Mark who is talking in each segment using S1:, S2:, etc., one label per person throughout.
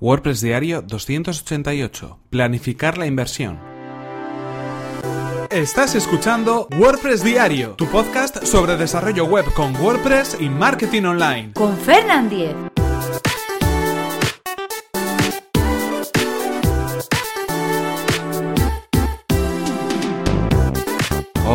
S1: WordPress Diario 288. Planificar la inversión. Estás escuchando WordPress Diario, tu podcast sobre desarrollo web con WordPress y marketing online.
S2: Con Fernand Diez.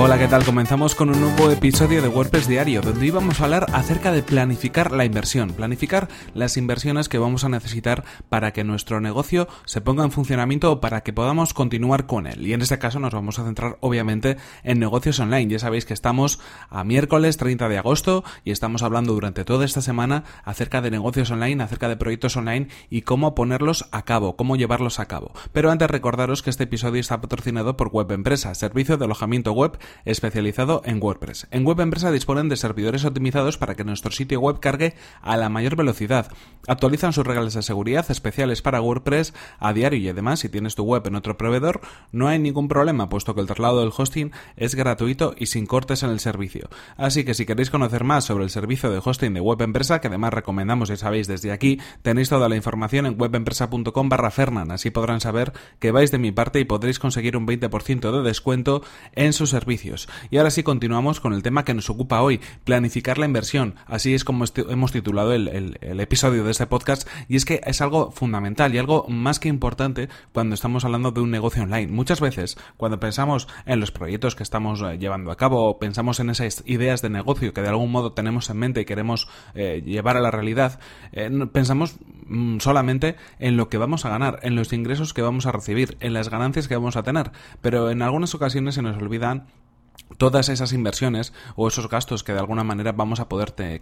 S1: Hola, ¿qué tal? Comenzamos con un nuevo episodio de WordPress Diario, donde íbamos a hablar acerca de planificar la inversión, planificar las inversiones que vamos a necesitar para que nuestro negocio se ponga en funcionamiento o para que podamos continuar con él. Y en este caso nos vamos a centrar obviamente en negocios online. Ya sabéis que estamos a miércoles 30 de agosto y estamos hablando durante toda esta semana acerca de negocios online, acerca de proyectos online y cómo ponerlos a cabo, cómo llevarlos a cabo. Pero antes recordaros que este episodio está patrocinado por Web Empresa, servicio de alojamiento web especializado en WordPress. En Web Empresa disponen de servidores optimizados para que nuestro sitio web cargue a la mayor velocidad. Actualizan sus reglas de seguridad especiales para WordPress a diario y además si tienes tu web en otro proveedor no hay ningún problema puesto que el traslado del hosting es gratuito y sin cortes en el servicio. Así que si queréis conocer más sobre el servicio de hosting de Web Empresa, que además recomendamos y sabéis desde aquí, tenéis toda la información en webempresa.com barra Fernan, así podrán saber que vais de mi parte y podréis conseguir un 20% de descuento en su servicio y ahora sí continuamos con el tema que nos ocupa hoy, planificar la inversión. Así es como hemos titulado el, episodio de este podcast y es que es algo fundamental y algo más que importante cuando estamos hablando de un negocio online. Muchas veces cuando pensamos en los proyectos que estamos eh, llevando a cabo o pensamos en esas ideas de negocio que de algún modo tenemos en mente y queremos eh, llevar a la realidad, eh, pensamos mm, solamente en lo que vamos a ganar, en los ingresos que vamos a recibir, en las ganancias que vamos a tener, pero en algunas ocasiones se nos olvidan todas esas inversiones o esos gastos que de alguna manera vamos a poder que,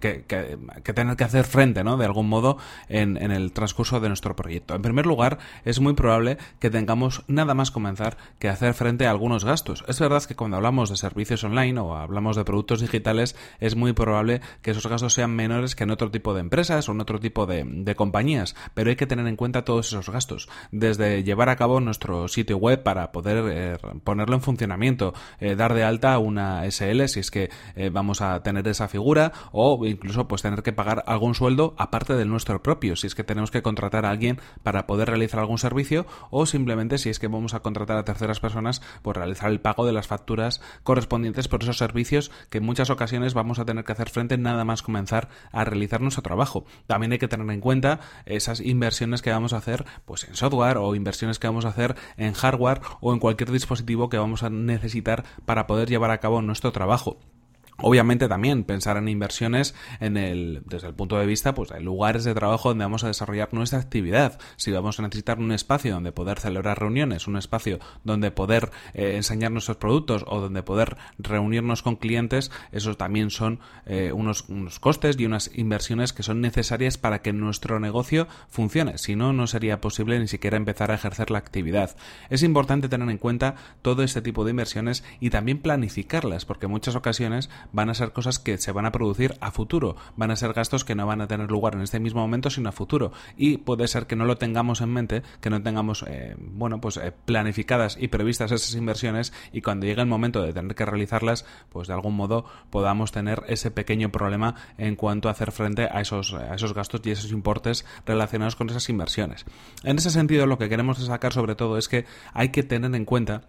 S1: tener que hacer frente. De algún modo en, el transcurso de nuestro proyecto. En primer lugar, es muy probable que tengamos nada más comenzar que hacer frente a algunos gastos. Es verdad que cuando hablamos de servicios online o hablamos de productos digitales, es muy probable que esos gastos sean menores que en otro tipo de empresas o en otro tipo de, compañías, pero hay que tener en cuenta todos esos gastos. Desde llevar a cabo nuestro sitio web para poder eh, ponerlo en funcionamiento, eh, dar de alta una SL si es que eh, vamos a tener esa figura o incluso pues tener que pagar algún sueldo aparte del nuestro propio si es que tenemos que contratar a alguien para poder realizar algún servicio o simplemente si es que vamos a contratar a terceras personas por realizar el pago de las facturas correspondientes por esos servicios que en muchas ocasiones vamos a tener que hacer frente nada más comenzar a realizar nuestro trabajo. También hay que tener en cuenta esas inversiones que vamos a hacer pues en software o inversiones que vamos a hacer en hardware o en cualquier dispositivo que vamos a necesitar para poder llevar a cabo nuestro trabajo. Obviamente también pensar en inversiones en el, desde el punto de vista pues, de lugares de trabajo donde vamos a desarrollar nuestra actividad. Si vamos a necesitar un espacio donde poder celebrar reuniones, un espacio donde poder eh, enseñar nuestros productos o donde poder reunirnos con clientes, esos también son eh, unos, unos costes y unas inversiones que son necesarias para que nuestro negocio funcione. Si no, no sería posible ni siquiera empezar a ejercer la actividad. Es importante tener en cuenta todo este tipo de inversiones y también planificarlas, porque en muchas ocasiones van a ser cosas que se van a producir a futuro, van a ser gastos que no van a tener lugar en este mismo momento, sino a futuro. Y puede ser que no lo tengamos en mente, que no tengamos, eh, bueno, pues eh, planificadas y previstas esas inversiones y cuando llegue el momento de tener que realizarlas, pues de algún modo podamos tener ese pequeño problema en cuanto a hacer frente a esos, a esos gastos y esos importes relacionados con esas inversiones. En ese sentido, lo que queremos destacar sobre todo es que hay que tener en cuenta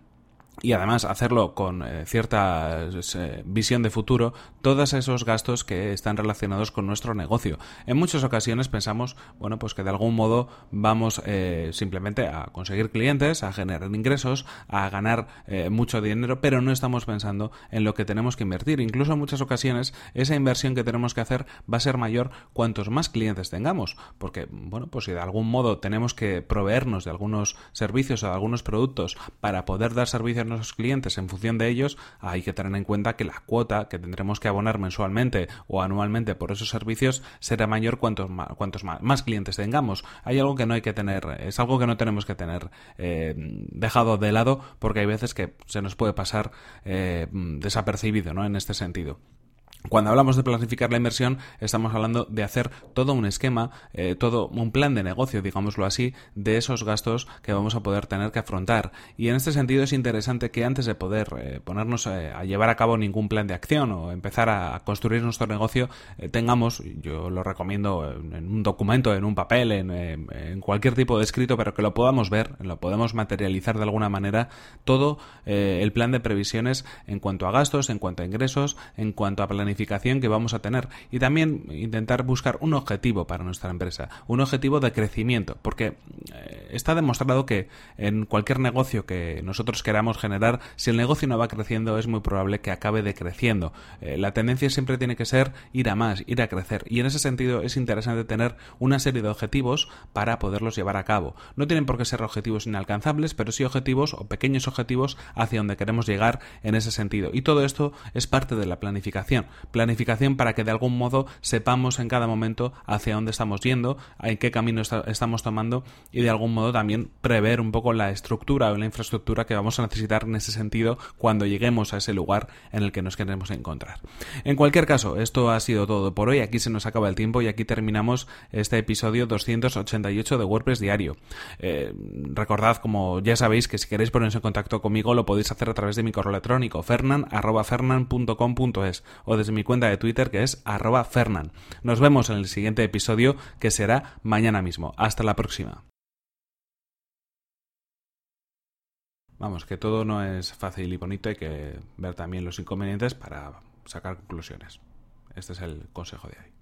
S1: y además hacerlo con eh, cierta eh, visión de futuro todos esos gastos que están relacionados con nuestro negocio. En muchas ocasiones pensamos, bueno, pues que de algún modo vamos eh, simplemente a conseguir clientes, a generar ingresos, a ganar mucho dinero, pero no estamos pensando en lo que tenemos que invertir. Incluso en muchas ocasiones esa inversión que tenemos que hacer va a ser mayor cuantos más clientes tengamos, porque, bueno, pues si de algún modo tenemos que proveernos de algunos servicios o de algunos productos para poder dar servicios nuestros clientes en función de ellos, hay que tener en cuenta que la cuota que tendremos que abonar mensualmente o anualmente por esos servicios será mayor cuantos más, cuantos más, clientes tengamos. Hay algo que no hay que tener, es algo que no tenemos que tener eh, dejado de lado porque hay veces que se nos puede pasar eh, desapercibido ¿no? en este sentido. Cuando hablamos de planificar la inversión, estamos hablando de hacer todo un esquema, eh, todo un plan de negocio, digámoslo así, de esos gastos que vamos a poder tener que afrontar. Y en este sentido es interesante que antes de poder eh, ponernos eh, a llevar a cabo ningún plan de acción o empezar a, construir nuestro negocio, tengamos, yo lo recomiendo en, un documento, en un papel, en, en, cualquier tipo de escrito, pero que lo podamos ver, lo podemos materializar de alguna manera, todo el plan de previsiones en cuanto a gastos, en cuanto a ingresos, en cuanto a planificación planificación que vamos a tener. Y también intentar buscar un objetivo para nuestra empresa, un objetivo de crecimiento, porque está demostrado que en cualquier negocio que nosotros queramos generar, si el negocio no va creciendo, es muy probable que acabe decreciendo. Eh, la tendencia siempre tiene que ser ir a más, ir a crecer y en ese sentido es interesante tener una serie de objetivos para poderlos llevar a cabo. No tienen por qué ser objetivos inalcanzables, pero sí objetivos o pequeños objetivos hacia donde queremos llegar en ese sentido. Y todo esto es parte de la planificación planificación para que de algún modo sepamos en cada momento hacia dónde estamos yendo, en qué camino estamos tomando y de algún modo también prever un poco la estructura o la infraestructura que vamos a necesitar en ese sentido cuando lleguemos a ese lugar en el que nos queremos encontrar. En cualquier caso, esto ha sido todo por hoy. Aquí se nos acaba el tiempo y aquí terminamos este episodio 288 de WordPress Diario. Eh, recordad, como ya sabéis, que si queréis poneros en contacto conmigo lo podéis hacer a través de mi correo electrónico fernan.fernan.com.es o desde mi cuenta de Twitter que es arroba fernan. Nos vemos en el siguiente episodio que será mañana mismo. Hasta la próxima. Vamos, que todo no es fácil y bonito, hay que ver también los inconvenientes para sacar conclusiones. Este es el consejo de hoy.